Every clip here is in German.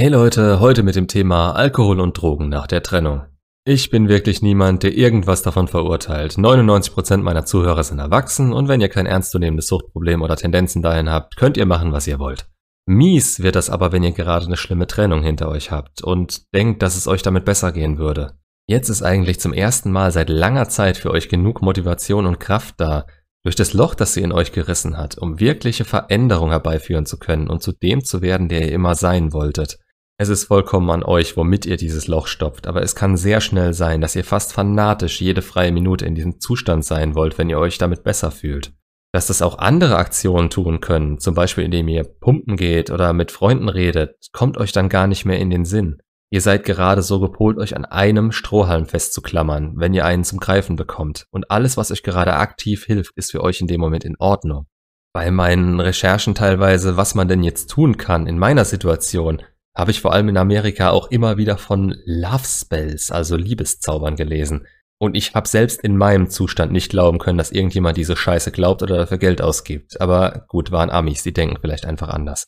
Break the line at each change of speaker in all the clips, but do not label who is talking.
Hey Leute, heute mit dem Thema Alkohol und Drogen nach der Trennung. Ich bin wirklich niemand, der irgendwas davon verurteilt. 99% meiner Zuhörer sind erwachsen und wenn ihr kein ernstzunehmendes Suchtproblem oder Tendenzen dahin habt, könnt ihr machen, was ihr wollt. Mies wird das aber, wenn ihr gerade eine schlimme Trennung hinter euch habt und denkt, dass es euch damit besser gehen würde. Jetzt ist eigentlich zum ersten Mal seit langer Zeit für euch genug Motivation und Kraft da, durch das Loch, das sie in euch gerissen hat, um wirkliche Veränderung herbeiführen zu können und zu dem zu werden, der ihr immer sein wolltet. Es ist vollkommen an euch, womit ihr dieses Loch stopft, aber es kann sehr schnell sein, dass ihr fast fanatisch jede freie Minute in diesem Zustand sein wollt, wenn ihr euch damit besser fühlt. Dass das auch andere Aktionen tun können, zum Beispiel indem ihr pumpen geht oder mit Freunden redet, kommt euch dann gar nicht mehr in den Sinn. Ihr seid gerade so gepolt, euch an einem Strohhalm festzuklammern, wenn ihr einen zum Greifen bekommt. Und alles, was euch gerade aktiv hilft, ist für euch in dem Moment in Ordnung. Bei meinen Recherchen teilweise, was man denn jetzt tun kann in meiner Situation, habe ich vor allem in Amerika auch immer wieder von Love Spells, also Liebeszaubern gelesen. Und ich habe selbst in meinem Zustand nicht glauben können, dass irgendjemand diese Scheiße glaubt oder dafür Geld ausgibt. Aber gut, waren Amis, die denken vielleicht einfach anders.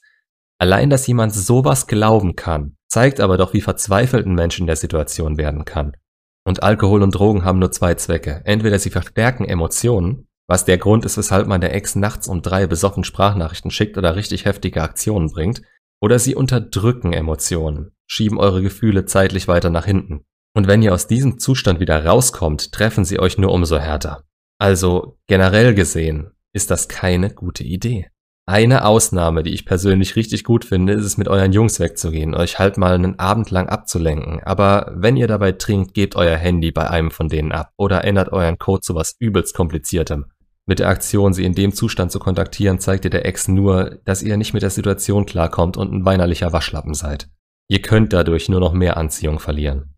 Allein, dass jemand sowas glauben kann, zeigt aber doch, wie verzweifelt ein Mensch in der Situation werden kann. Und Alkohol und Drogen haben nur zwei Zwecke. Entweder sie verstärken Emotionen, was der Grund ist, weshalb man der Ex nachts um drei besoffen Sprachnachrichten schickt oder richtig heftige Aktionen bringt, oder sie unterdrücken Emotionen, schieben eure Gefühle zeitlich weiter nach hinten. Und wenn ihr aus diesem Zustand wieder rauskommt, treffen sie euch nur umso härter. Also generell gesehen ist das keine gute Idee. Eine Ausnahme, die ich persönlich richtig gut finde, ist es mit euren Jungs wegzugehen, euch halt mal einen Abend lang abzulenken. Aber wenn ihr dabei trinkt, gebt euer Handy bei einem von denen ab oder ändert euren Code zu was übelst kompliziertem. Mit der Aktion, sie in dem Zustand zu kontaktieren, zeigt ihr der Ex nur, dass ihr nicht mit der Situation klarkommt und ein weinerlicher Waschlappen seid. Ihr könnt dadurch nur noch mehr Anziehung verlieren.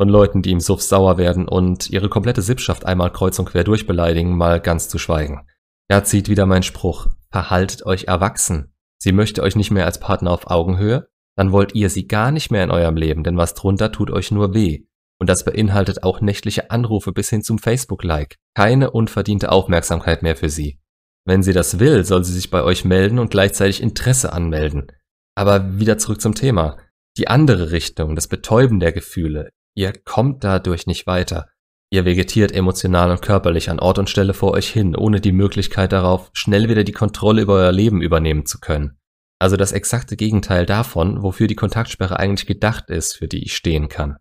Von Leuten, die im Suff sauer werden und ihre komplette Sippschaft einmal kreuz und quer durchbeleidigen, mal ganz zu schweigen. Da zieht wieder mein Spruch, verhaltet euch erwachsen. Sie möchte euch nicht mehr als Partner auf Augenhöhe, dann wollt ihr sie gar nicht mehr in eurem Leben, denn was drunter tut euch nur weh. Und das beinhaltet auch nächtliche Anrufe bis hin zum Facebook-Like. Keine unverdiente Aufmerksamkeit mehr für sie. Wenn sie das will, soll sie sich bei euch melden und gleichzeitig Interesse anmelden. Aber wieder zurück zum Thema. Die andere Richtung, das Betäuben der Gefühle. Ihr kommt dadurch nicht weiter. Ihr vegetiert emotional und körperlich an Ort und Stelle vor euch hin, ohne die Möglichkeit darauf, schnell wieder die Kontrolle über euer Leben übernehmen zu können. Also das exakte Gegenteil davon, wofür die Kontaktsperre eigentlich gedacht ist, für die ich stehen kann.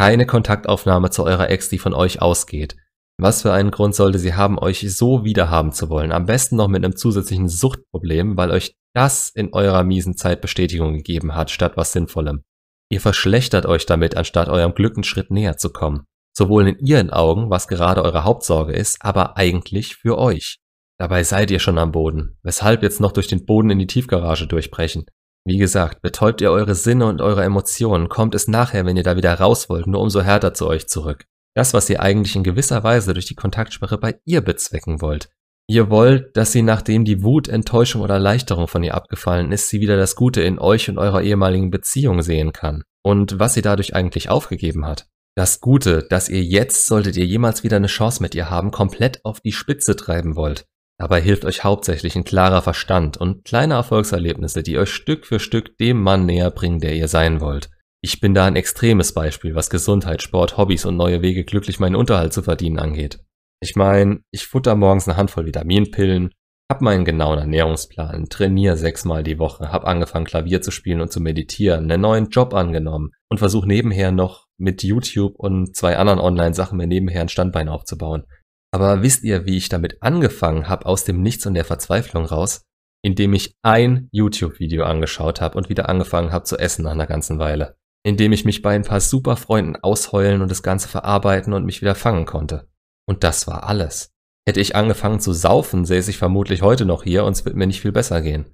Keine Kontaktaufnahme zu eurer Ex, die von euch ausgeht. Was für einen Grund sollte sie haben, euch so wiederhaben zu wollen? Am besten noch mit einem zusätzlichen Suchtproblem, weil euch das in eurer miesen Zeit Bestätigung gegeben hat, statt was Sinnvollem. Ihr verschlechtert euch damit, anstatt eurem Glück einen Schritt näher zu kommen. Sowohl in ihren Augen, was gerade eure Hauptsorge ist, aber eigentlich für euch. Dabei seid ihr schon am Boden. Weshalb jetzt noch durch den Boden in die Tiefgarage durchbrechen? Wie gesagt, betäubt ihr eure Sinne und eure Emotionen, kommt es nachher, wenn ihr da wieder raus wollt, nur umso härter zu euch zurück. Das, was ihr eigentlich in gewisser Weise durch die Kontaktsperre bei ihr bezwecken wollt. Ihr wollt, dass sie, nachdem die Wut, Enttäuschung oder Erleichterung von ihr abgefallen ist, sie wieder das Gute in euch und eurer ehemaligen Beziehung sehen kann. Und was sie dadurch eigentlich aufgegeben hat. Das Gute, dass ihr jetzt, solltet ihr jemals wieder eine Chance mit ihr haben, komplett auf die Spitze treiben wollt. Dabei hilft euch hauptsächlich ein klarer Verstand und kleine Erfolgserlebnisse, die euch Stück für Stück dem Mann näher bringen, der ihr sein wollt. Ich bin da ein extremes Beispiel, was Gesundheit, Sport, Hobbys und neue Wege glücklich meinen Unterhalt zu verdienen angeht. Ich meine, ich futter morgens eine Handvoll Vitaminpillen, hab meinen genauen Ernährungsplan, trainiere sechsmal die Woche, hab angefangen Klavier zu spielen und zu meditieren, einen neuen Job angenommen und versuche nebenher noch mit YouTube und zwei anderen Online-Sachen mir nebenher ein Standbein aufzubauen. Aber wisst ihr, wie ich damit angefangen habe, aus dem Nichts und der Verzweiflung raus? Indem ich ein YouTube-Video angeschaut habe und wieder angefangen habe zu essen nach einer ganzen Weile. Indem ich mich bei ein paar super Freunden ausheulen und das Ganze verarbeiten und mich wieder fangen konnte. Und das war alles. Hätte ich angefangen zu saufen, säße ich vermutlich heute noch hier und es wird mir nicht viel besser gehen.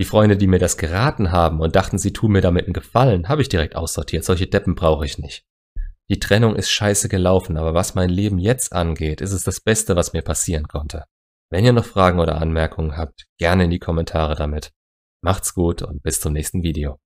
Die Freunde, die mir das geraten haben und dachten, sie tun mir damit einen Gefallen, habe ich direkt aussortiert. Solche Deppen brauche ich nicht. Die Trennung ist scheiße gelaufen, aber was mein Leben jetzt angeht, ist es das Beste, was mir passieren konnte. Wenn ihr noch Fragen oder Anmerkungen habt, gerne in die Kommentare damit. Macht's gut und bis zum nächsten Video.